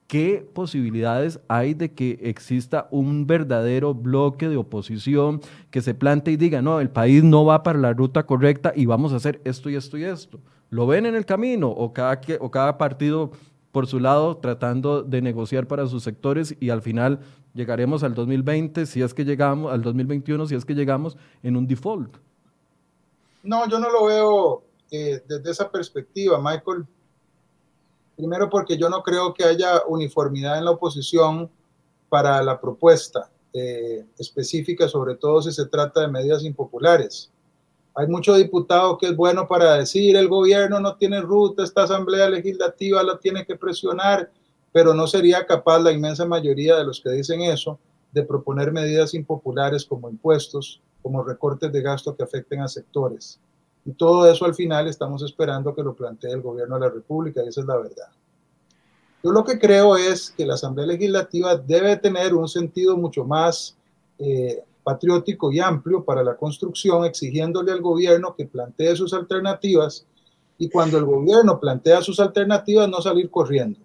¿Qué posibilidades hay de que exista un verdadero bloque de oposición que se plante y diga, no, el país no va para la ruta correcta y vamos a hacer esto y esto y esto? ¿Lo ven en el camino o cada, o cada partido por su lado tratando de negociar para sus sectores y al final llegaremos al 2020, si es que llegamos, al 2021, si es que llegamos en un default?
No, yo no lo veo eh, desde esa perspectiva, Michael. Primero porque yo no creo que haya uniformidad en la oposición para la propuesta eh, específica, sobre todo si se trata de medidas impopulares. Hay muchos diputados que es bueno para decir el gobierno no tiene ruta, esta asamblea legislativa la tiene que presionar, pero no sería capaz la inmensa mayoría de los que dicen eso de proponer medidas impopulares como impuestos, como recortes de gasto que afecten a sectores. Y todo eso al final estamos esperando que lo plantee el gobierno de la República, y esa es la verdad. Yo lo que creo es que la Asamblea Legislativa debe tener un sentido mucho más eh, patriótico y amplio para la construcción, exigiéndole al gobierno que plantee sus alternativas y cuando el gobierno plantea sus alternativas no salir corriendo.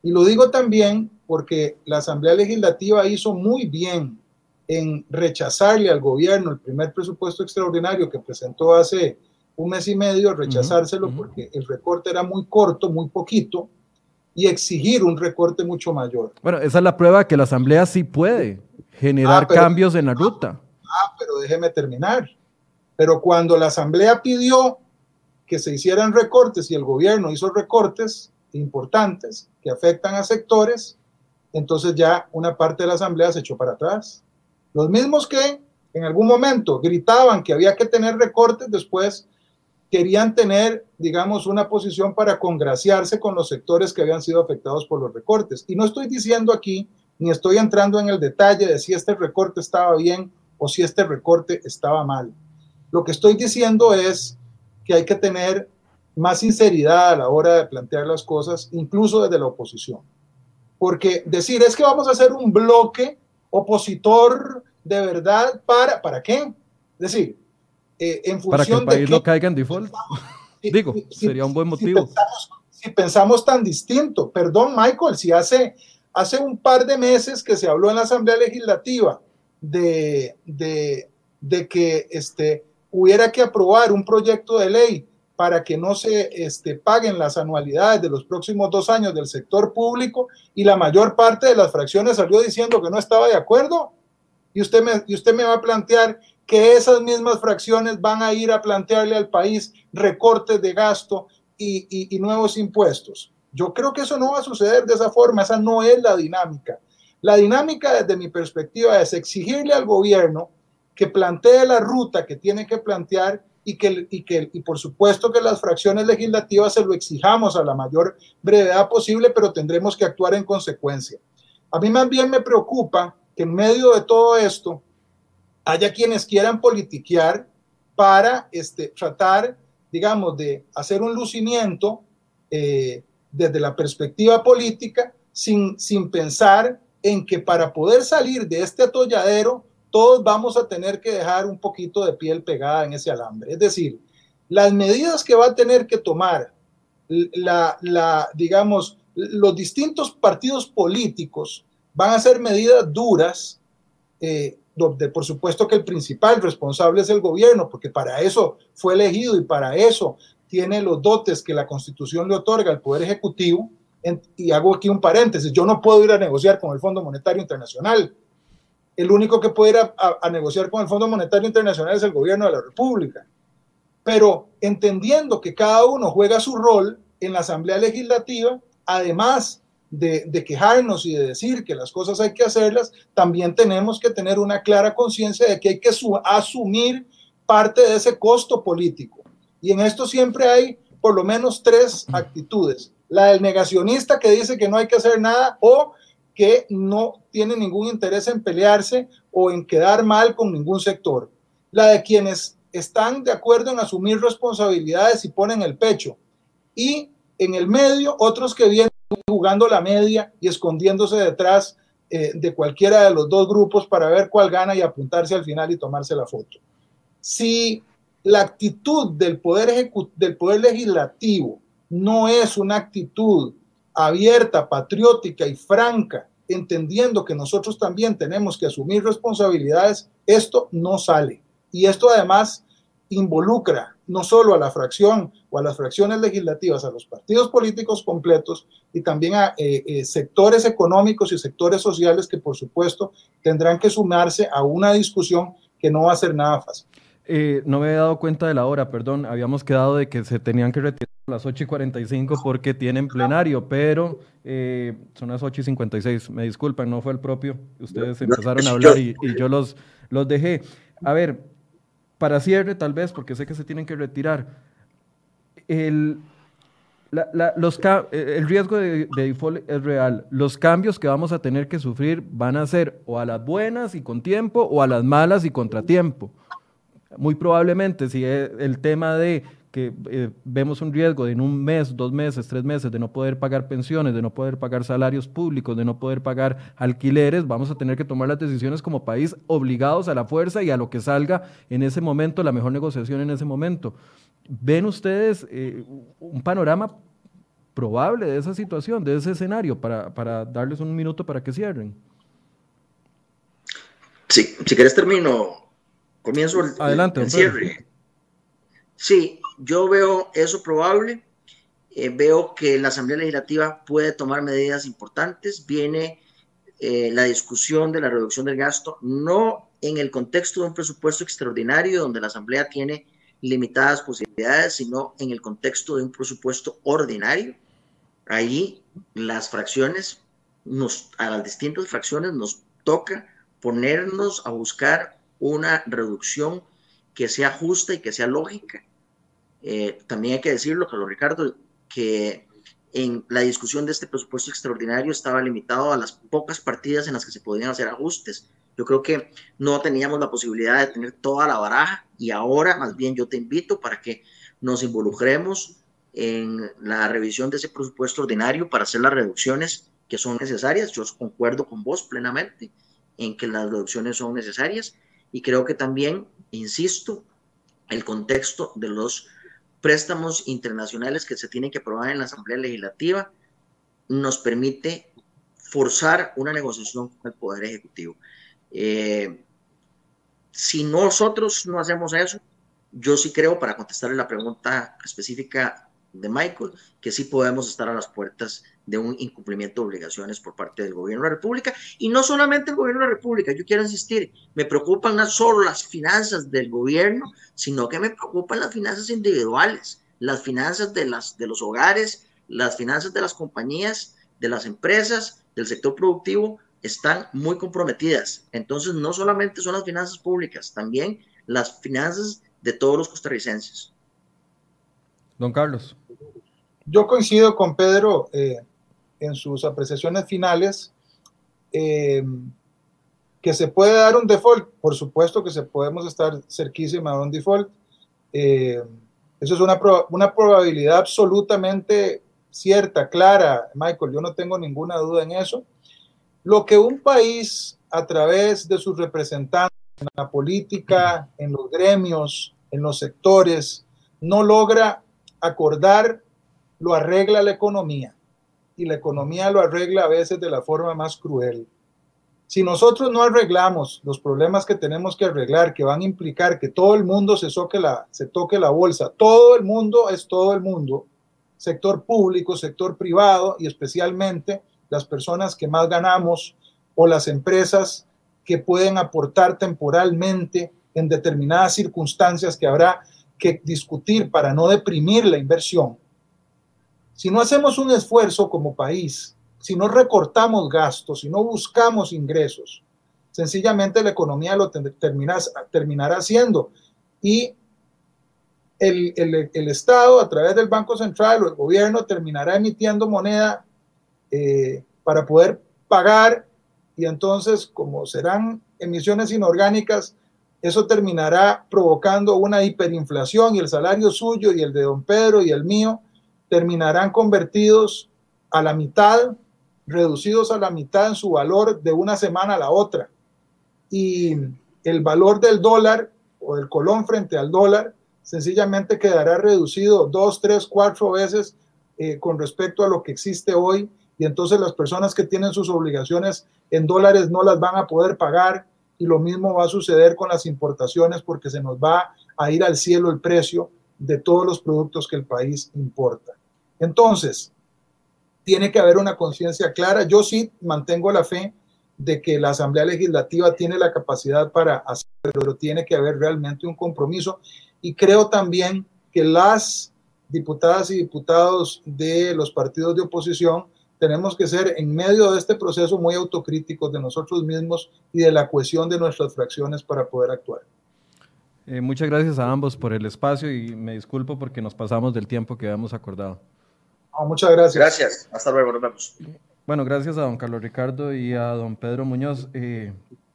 Y lo digo también porque la Asamblea Legislativa hizo muy bien en rechazarle al gobierno el primer presupuesto extraordinario que presentó hace un mes y medio, rechazárselo porque el recorte era muy corto, muy poquito, y exigir un recorte mucho mayor.
Bueno, esa es la prueba que la Asamblea sí puede generar ah, cambios en la ruta.
Ah, pero déjeme terminar. Pero cuando la Asamblea pidió que se hicieran recortes y el gobierno hizo recortes importantes que afectan a sectores, entonces ya una parte de la Asamblea se echó para atrás. Los mismos que en algún momento gritaban que había que tener recortes, después querían tener, digamos, una posición para congraciarse con los sectores que habían sido afectados por los recortes. Y no estoy diciendo aquí, ni estoy entrando en el detalle de si este recorte estaba bien o si este recorte estaba mal. Lo que estoy diciendo es que hay que tener más sinceridad a la hora de plantear las cosas, incluso desde la oposición. Porque decir es que vamos a hacer un bloque opositor de verdad para, ¿para qué? Es decir,
eh, en función para que el país no caiga en default. Digo, sería un buen motivo.
Si pensamos, tan distinto, perdón Michael, si hace, hace un par de meses que se habló en la Asamblea Legislativa de, de, de que este, hubiera que aprobar un proyecto de ley para que no se este, paguen las anualidades de los próximos dos años del sector público y la mayor parte de las fracciones salió diciendo que no estaba de acuerdo. Y usted me, y usted me va a plantear que esas mismas fracciones van a ir a plantearle al país recortes de gasto y, y nuevos impuestos. Yo creo que eso no va a suceder de esa forma, esa no es la dinámica. La dinámica desde mi perspectiva es exigirle al gobierno que plantee la ruta que tiene que plantear y que, y que y por supuesto que las fracciones legislativas se lo exijamos a la mayor brevedad posible, pero tendremos que actuar en consecuencia. A mí más bien me preocupa que en medio de todo esto haya quienes quieran politiquear para este, tratar, digamos, de hacer un lucimiento eh, desde la perspectiva política sin, sin pensar en que para poder salir de este atolladero, todos vamos a tener que dejar un poquito de piel pegada en ese alambre. Es decir, las medidas que va a tener que tomar la, digamos, los distintos partidos políticos van a ser medidas duras, eh, donde por supuesto que el principal responsable es el gobierno, porque para eso fue elegido y para eso tiene los dotes que la constitución le otorga al Poder Ejecutivo. y hago aquí un paréntesis, yo no puedo ir a negociar con el Fondo Monetario Internacional. El único que puede ir a negociar con el Fondo Monetario Internacional es el gobierno de la República. Pero entendiendo que cada uno juega su rol en la Asamblea Legislativa, además de, quejarnos y de decir que las cosas hay que hacerlas, también tenemos que tener una clara conciencia de que hay que asumir parte de ese costo político. Y en esto siempre hay por lo menos tres actitudes. La del negacionista que dice que no hay que hacer nada o que no tiene ningún interés en pelearse o en quedar mal con ningún sector. La de quienes están de acuerdo en asumir responsabilidades y ponen el pecho. Y en el medio, otros que vienen jugando la media y escondiéndose detrás eh, de cualquiera de los dos grupos para ver cuál gana y apuntarse al final y tomarse la foto. Si la actitud del poder, del poder legislativo no es una actitud abierta, patriótica y franca, entendiendo que nosotros también tenemos que asumir responsabilidades, esto no sale. Y esto además involucra no solo a la fracción o a las fracciones legislativas, a los partidos políticos completos y también a eh, eh, sectores económicos y sectores sociales que por supuesto tendrán que sumarse a una discusión que no va a ser nada fácil.
Eh, no me he dado cuenta de la hora, perdón, habíamos quedado de que se tenían que retirar las 8 y 45 porque tienen plenario, pero son las 8 y 56, me disculpan, no fue el propio, ustedes empezaron a hablar y, y yo los, los dejé. A ver, para cierre, tal vez, porque sé que se tienen que retirar, el, los, el riesgo de, default es real. Los cambios que vamos a tener que sufrir van a ser o a las buenas y con tiempo o a las malas y contratiempo. Muy probablemente, si el tema de que eh, vemos un riesgo de en un mes, dos meses, tres meses de no poder pagar pensiones, de no poder pagar salarios públicos, de no poder pagar alquileres, vamos a tener que tomar las decisiones como país obligados a la fuerza y a lo que salga en ese momento, la mejor negociación en ese momento. ¿Ven ustedes eh, un panorama probable de esa situación, de ese escenario, para, para darles un minuto para que cierren?
Sí, si quieres termino, comienzo el,
Adelante,
el cierre. Sí, yo veo eso probable. Eh, veo que la Asamblea Legislativa puede tomar medidas importantes. Viene eh, la discusión de la reducción del gasto, no en el contexto de un presupuesto extraordinario donde la Asamblea tiene limitadas posibilidades, sino en el contexto de un presupuesto ordinario. Ahí las fracciones, nos, a las distintas fracciones nos toca ponernos a buscar una reducción que sea justa y que sea lógica eh, también hay que decirlo, Carlos Ricardo, que en la discusión de este presupuesto extraordinario estaba limitado a las pocas partidas en las que se podían hacer ajustes. Yo creo que no teníamos la posibilidad de tener toda la baraja y ahora más bien yo te invito para que nos involucremos en la revisión de ese presupuesto ordinario para hacer las reducciones que son necesarias. Yo concuerdo con vos plenamente en que las reducciones son necesarias y creo que también, insisto, el contexto de los préstamos internacionales que se tienen que aprobar en la Asamblea Legislativa, nos permite forzar una negociación con el Poder Ejecutivo. Eh, si nosotros no hacemos eso, yo sí creo, para contestarle la pregunta específica de Michael, que sí podemos estar a las puertas de un incumplimiento de obligaciones por parte del gobierno de la República. Y no solamente el gobierno de la República, yo quiero insistir, me preocupan no solo las finanzas del gobierno, sino que me preocupan las finanzas individuales, las finanzas de, las, de los hogares, las finanzas de las compañías, de las empresas, del sector productivo, están muy comprometidas. Entonces, no solamente son las finanzas públicas, también las finanzas de todos los costarricenses.
Don Carlos.
Yo coincido con Pedro. Eh, en sus apreciaciones finales, eh, Que se puede dar un default, por supuesto que se podemos estar cerquísima de un default. Eh, eso es una, una probabilidad absolutamente cierta, clara, Michael, yo no tengo ninguna duda en eso. Lo que un país a través de sus representantes en la política, en los gremios, en los sectores, no logra acordar, lo arregla la economía. Y la economía lo arregla a veces de la forma más cruel. Si nosotros no arreglamos los problemas que tenemos que arreglar, que van a implicar que todo el mundo se, la, se toque la bolsa, todo el mundo es todo el mundo, sector público, sector privado y especialmente las personas que más ganamos o las empresas que pueden aportar temporalmente en determinadas circunstancias que habrá que discutir para no deprimir la inversión. Si no hacemos un esfuerzo como país si no recortamos gastos, si no buscamos ingresos, sencillamente la economía lo terminará haciendo. Y el, el, Estado, a través del Banco Central o el gobierno, terminará emitiendo moneda eh, para poder pagar y entonces, como serán emisiones inorgánicas, eso terminará provocando una hiperinflación y el salario suyo y el de don Pedro y el mío terminarán convertidos a la mitad reducidos a la mitad en su valor de una semana a la otra. Y el valor del dólar o del colón frente al dólar sencillamente quedará reducido dos, tres, cuatro veces eh, con respecto a lo que existe hoy. Y entonces las personas que tienen sus obligaciones en dólares no las van a poder pagar. Y lo mismo va a suceder con las importaciones porque se nos va a ir al cielo el precio de todos los productos que el país importa. Entonces, tiene que haber una conciencia clara. Yo sí mantengo la fe de que la Asamblea Legislativa tiene la capacidad para hacerlo, pero tiene que haber realmente un compromiso. Y creo también que las diputadas y diputados de los partidos de oposición tenemos que ser en medio de este proceso muy autocríticos de nosotros mismos y de la cohesión de nuestras fracciones para poder actuar.
Eh, muchas gracias a ambos por el espacio y me disculpo porque nos pasamos del tiempo que habíamos acordado
muchas gracias.
Gracias. Hasta luego. Nos vemos.
Bueno, gracias a don Carlos Ricardo y a don Pedro Muñoz. Eh,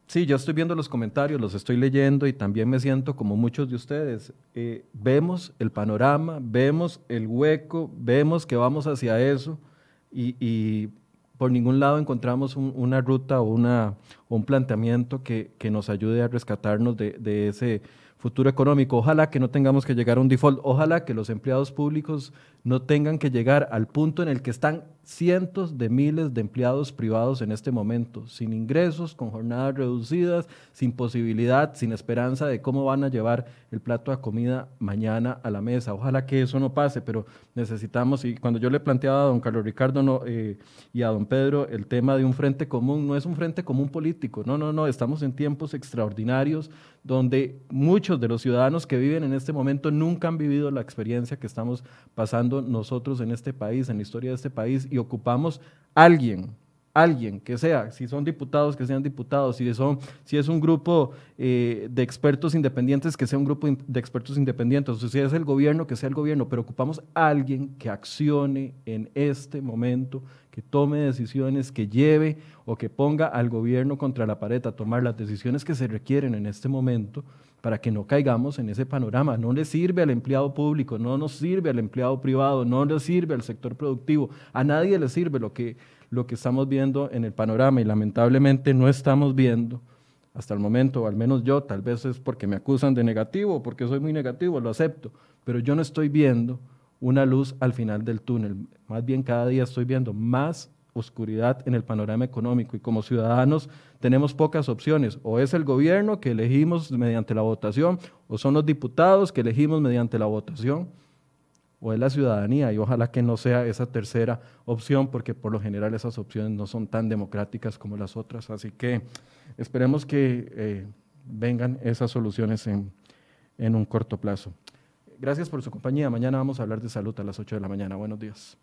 sí, yo estoy viendo los comentarios, los estoy leyendo y también me siento como muchos de ustedes. Eh, vemos el panorama, vemos el hueco, vemos que vamos hacia eso y, por ningún lado encontramos una ruta o, una, un planteamiento que, que, nos ayude a rescatarnos de, de ese futuro económico. Ojalá que no tengamos que llegar a un default, ojalá que los empleados públicos no tengan que llegar al punto en el que están cientos de miles de empleados privados en este momento, sin ingresos, con jornadas reducidas, sin posibilidad, sin esperanza de cómo van a llevar el plato de comida mañana a la mesa. Ojalá que eso no pase, pero necesitamos, y cuando yo le planteaba a don Carlos Ricardo eh, y a don Pedro el tema de un frente común, no es un frente común político, no, no, no, estamos en tiempos extraordinarios donde muchos de los ciudadanos que viven en este momento nunca han vivido la experiencia que estamos pasando nosotros en este país, en la historia de este país, y ocupamos alguien, alguien que sea, si son diputados, que sean diputados, si, son, si es un grupo eh, de expertos independientes, que sea un grupo de expertos independientes, o si es el gobierno, que sea el gobierno, pero ocupamos alguien que accione en este momento, que tome decisiones, que lleve o que ponga al gobierno contra la pared a tomar las decisiones que se requieren en este momento para que no caigamos en ese panorama. No le sirve al empleado público, no nos sirve al empleado privado, no le sirve al sector productivo, a nadie le sirve lo que, lo que estamos viendo en el panorama y lamentablemente no estamos viendo hasta el momento, o al menos yo, tal vez es porque me acusan de negativo, porque soy muy negativo, lo acepto, pero yo no estoy viendo una luz al final del túnel. Más bien cada día estoy viendo más oscuridad en el panorama económico y como ciudadanos tenemos pocas opciones. O es el gobierno que elegimos mediante la votación, o son los diputados que elegimos mediante la votación, o es la ciudadanía. Y ojalá que no sea esa tercera opción, porque por lo general esas opciones no son tan democráticas como las otras. Así que esperemos que eh, vengan esas soluciones en, en un corto plazo. Gracias por su compañía. Mañana vamos a hablar de salud a las 8 de la mañana. Buenos días.